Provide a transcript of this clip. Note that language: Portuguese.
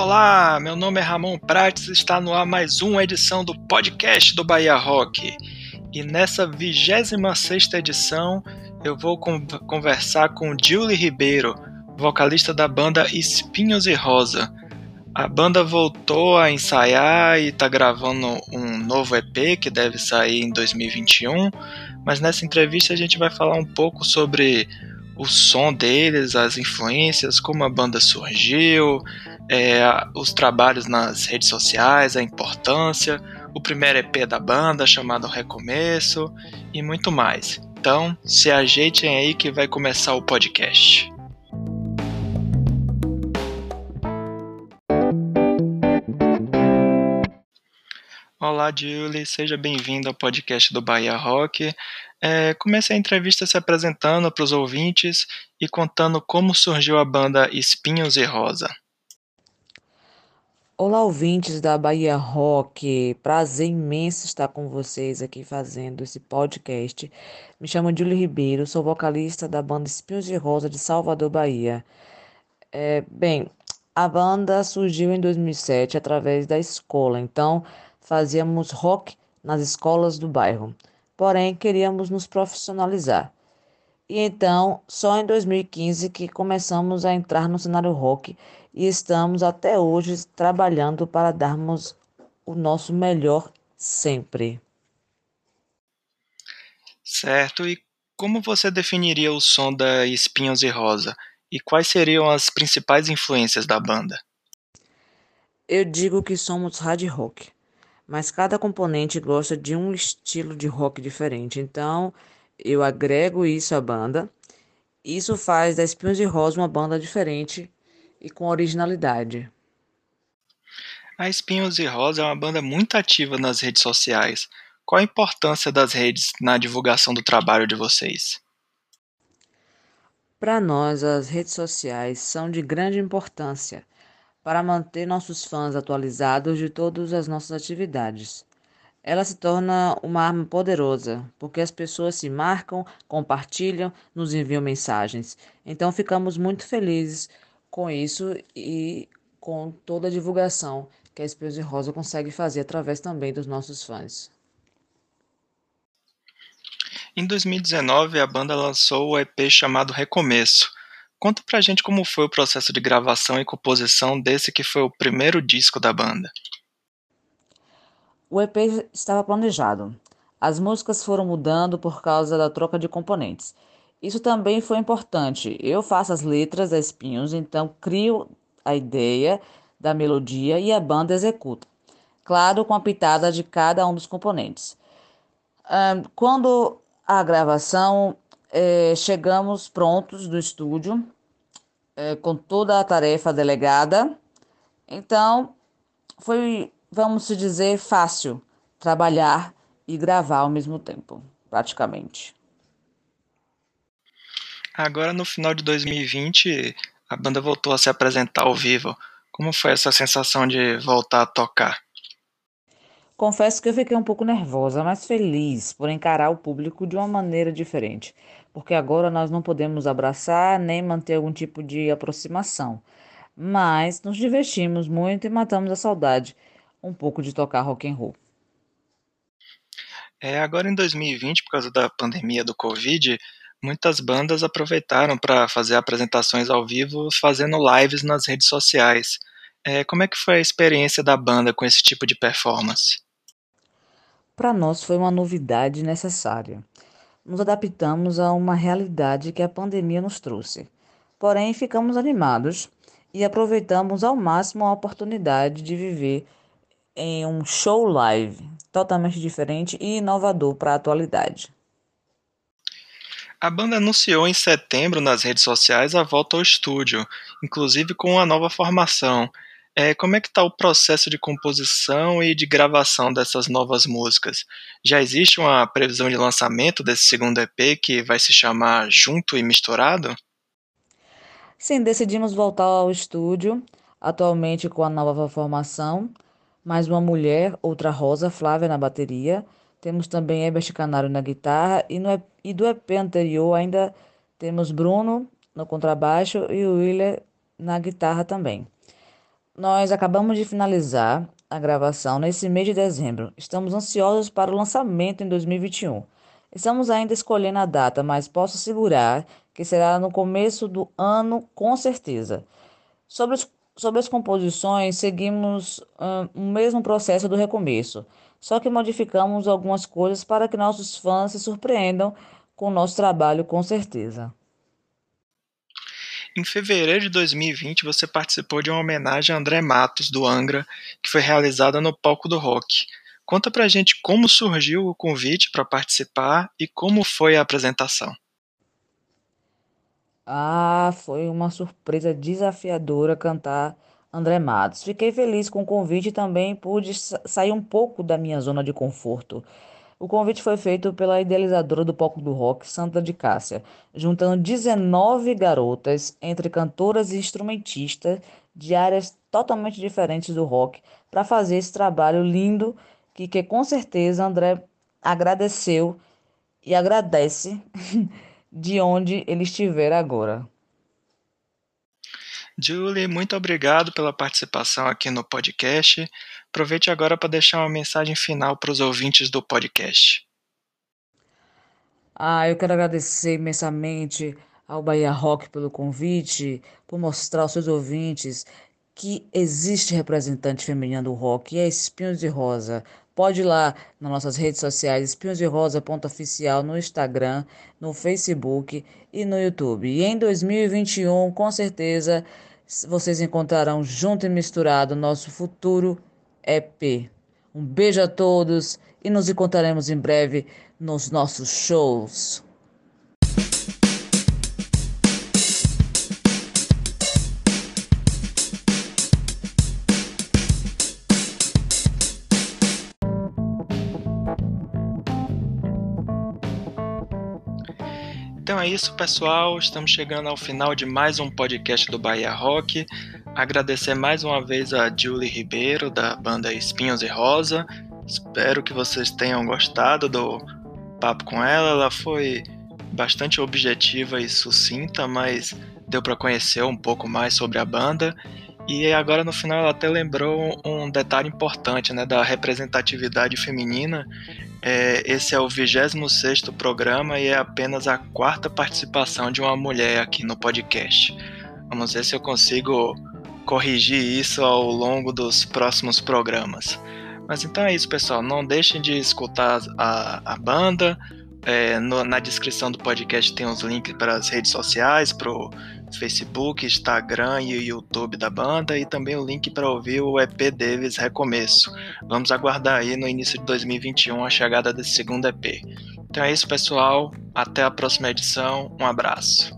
Olá, meu nome é Ramon Prates e está no ar mais uma edição do podcast do Bahia Rock. E nessa 26 edição eu vou conversar com Julie Ribeiro, vocalista da banda Espinhos e Rosa. A banda voltou a ensaiar e está gravando um novo EP que deve sair em 2021, mas nessa entrevista a gente vai falar um pouco sobre o som deles, as influências, como a banda surgiu, é, os trabalhos nas redes sociais, a importância, o primeiro EP da banda chamado Recomeço e muito mais. Então, se ajeitem aí que vai começar o podcast. Olá, Julie, seja bem-vindo ao podcast do Bahia Rock. É, a entrevista se apresentando para os ouvintes e contando como surgiu a banda Espinhos e Rosa. Olá, ouvintes da Bahia Rock. Prazer imenso estar com vocês aqui fazendo esse podcast. Me chamo Júlio Ribeiro, sou vocalista da banda Espinhos de Rosa de Salvador, Bahia. É, bem, a banda surgiu em 2007 através da escola, então fazíamos rock nas escolas do bairro. Porém, queríamos nos profissionalizar. E então, só em 2015 que começamos a entrar no cenário rock e estamos até hoje trabalhando para darmos o nosso melhor sempre. Certo, e como você definiria o som da Espinhos e Rosa? E quais seriam as principais influências da banda? Eu digo que somos hard rock, mas cada componente gosta de um estilo de rock diferente, então eu agrego isso à banda. Isso faz da Espinhos e Rosa uma banda diferente e com originalidade. A Espinhos e Rosa é uma banda muito ativa nas redes sociais. Qual a importância das redes na divulgação do trabalho de vocês? Para nós, as redes sociais são de grande importância para manter nossos fãs atualizados de todas as nossas atividades. Ela se torna uma arma poderosa, porque as pessoas se marcam, compartilham, nos enviam mensagens. Então ficamos muito felizes com isso e com toda a divulgação que a Espinhos Rosa consegue fazer através também dos nossos fãs. Em 2019, a banda lançou o EP chamado Recomeço. Conta pra gente como foi o processo de gravação e composição desse que foi o primeiro disco da banda. O EP estava planejado. As músicas foram mudando por causa da troca de componentes. Isso também foi importante. Eu faço as letras da Espinhos, então crio a ideia da melodia e a banda executa. Claro, com a pitada de cada um dos componentes. Quando a gravação, é, chegamos prontos do estúdio, é, com toda a tarefa delegada. Então, foi, vamos dizer, fácil trabalhar e gravar ao mesmo tempo, praticamente. Agora, no final de 2020, a banda voltou a se apresentar ao vivo. Como foi essa sensação de voltar a tocar? Confesso que eu fiquei um pouco nervosa, mas feliz por encarar o público de uma maneira diferente, porque agora nós não podemos abraçar nem manter algum tipo de aproximação. Mas nos divertimos muito e matamos a saudade um pouco de tocar rock and roll. É, agora em 2020, por causa da pandemia do Covid, muitas bandas aproveitaram para fazer apresentações ao vivo, fazendo lives nas redes sociais. É, como é que foi a experiência da banda com esse tipo de performance? Para nós foi uma novidade necessária. Nos adaptamos a uma realidade que a pandemia nos trouxe. Porém, ficamos animados e aproveitamos ao máximo a oportunidade de viver em um show live totalmente diferente e inovador para a atualidade. A banda anunciou em setembro nas redes sociais a volta ao estúdio, inclusive com uma nova formação. É, como é que está o processo de composição e de gravação dessas novas músicas? Já existe uma previsão de lançamento desse segundo EP que vai se chamar Junto e Misturado? Sim, decidimos voltar ao estúdio, atualmente com a nova formação, mais uma mulher, outra Rosa, Flávia na bateria, temos também Ebert Canário na guitarra e, no, e do EP anterior ainda temos Bruno no contrabaixo e o Willer na guitarra também. Nós acabamos de finalizar a gravação nesse mês de dezembro. Estamos ansiosos para o lançamento em 2021. Estamos ainda escolhendo a data, mas posso assegurar que será no começo do ano, com certeza. Sobre, os, sobre as composições, seguimos um, o mesmo processo do recomeço, só que modificamos algumas coisas para que nossos fãs se surpreendam com o nosso trabalho, com certeza. Em fevereiro de 2020, você participou de uma homenagem a André Matos, do Angra, que foi realizada no palco do rock. Conta pra gente como surgiu o convite para participar e como foi a apresentação. Ah, foi uma surpresa desafiadora cantar André Matos. Fiquei feliz com o convite e também pude sair um pouco da minha zona de conforto. O convite foi feito pela idealizadora do palco do rock, Santa de Cássia, juntando 19 garotas, entre cantoras e instrumentistas, de áreas totalmente diferentes do rock, para fazer esse trabalho lindo que, que com certeza André agradeceu e agradece de onde ele estiver agora. Julie, muito obrigado pela participação aqui no podcast. Aproveite agora para deixar uma mensagem final para os ouvintes do podcast. Ah, eu quero agradecer imensamente ao Bahia Rock pelo convite, por mostrar aos seus ouvintes que existe representante feminina do rock, e é Espinhos de Rosa. Pode ir lá nas nossas redes sociais, Espinhos de Rosa oficial no Instagram, no Facebook e no YouTube. E em 2021, com certeza, vocês encontrarão junto e misturado nosso futuro EP. Um beijo a todos e nos encontraremos em breve nos nossos shows. Então é isso, pessoal. Estamos chegando ao final de mais um podcast do Bahia Rock. Agradecer mais uma vez a Julie Ribeiro, da banda Espinhos e Rosa. Espero que vocês tenham gostado do papo com ela. Ela foi bastante objetiva e sucinta, mas deu para conhecer um pouco mais sobre a banda. E agora no final ela até lembrou um detalhe importante, né, da representatividade feminina. É, esse é o 26 programa e é apenas a quarta participação de uma mulher aqui no podcast. Vamos ver se eu consigo corrigir isso ao longo dos próximos programas. Mas então é isso, pessoal. Não deixem de escutar a, a banda. É, no, na descrição do podcast tem os links para as redes sociais, para o Facebook, Instagram e YouTube da banda e também o link para ouvir o EP deles Recomeço. Vamos aguardar aí no início de 2021 a chegada desse segundo EP. Então é isso, pessoal. Até a próxima edição. Um abraço.